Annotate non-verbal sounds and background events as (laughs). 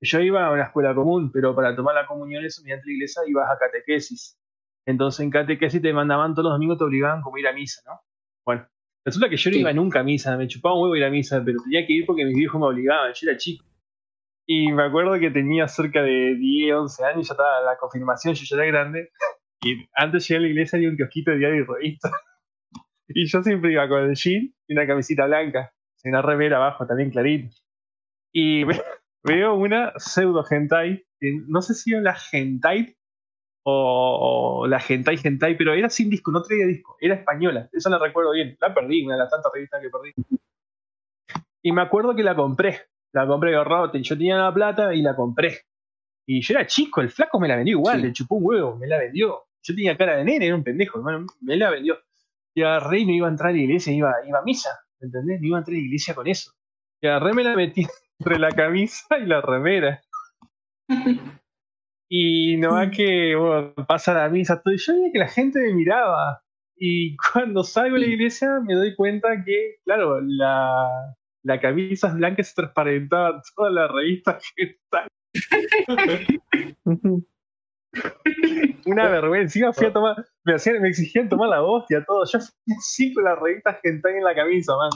yo iba a una escuela común, pero para tomar la comunión eso mediante la iglesia ibas a catequesis. Entonces en catequesis te mandaban todos los domingos, te obligaban como ir a misa, ¿no? Bueno, resulta que yo no iba nunca a misa, me chupaba un huevo ir a misa, pero tenía que ir porque mis viejos me obligaban, yo era chico. Y me acuerdo que tenía cerca de 10, 11 años, ya estaba la confirmación, yo ya era grande. Y antes llegué a la iglesia había un kiosquito de diario y revista. (laughs) Y yo siempre iba con el jean y una camisita blanca, y una remera abajo también clarita. Y (laughs) veo una pseudo hentai, no sé si era la hentai o, la hentai hentai, pero era sin disco, no traía disco, era española, eso la recuerdo bien, la perdí, una de las tantas revistas que perdí. Y me acuerdo que la compré, la compré ahorrado, yo tenía la plata y la compré. Y yo era chico, el flaco me la vendió igual, le chupó un huevo, me la vendió. Yo tenía cara de nene, era un pendejo, me la vendió. Y agarré y no iba a entrar a la iglesia, iba, iba a misa, ¿entendés? No iba a entrar a la iglesia con eso. Y agarré me la metí entre la camisa y la remera. (laughs) Y no va que bueno, pasa la misa, todo. Y yo veía que la gente me miraba. Y cuando salgo de la iglesia me doy cuenta que, claro, la, la camisa blanca se transparentaba toda la revista que está. Una vergüenza. Encima fui a tomar, me, hacían, me exigían tomar la hostia, todo. Yo fui así con las revistas que están en la camisa, man.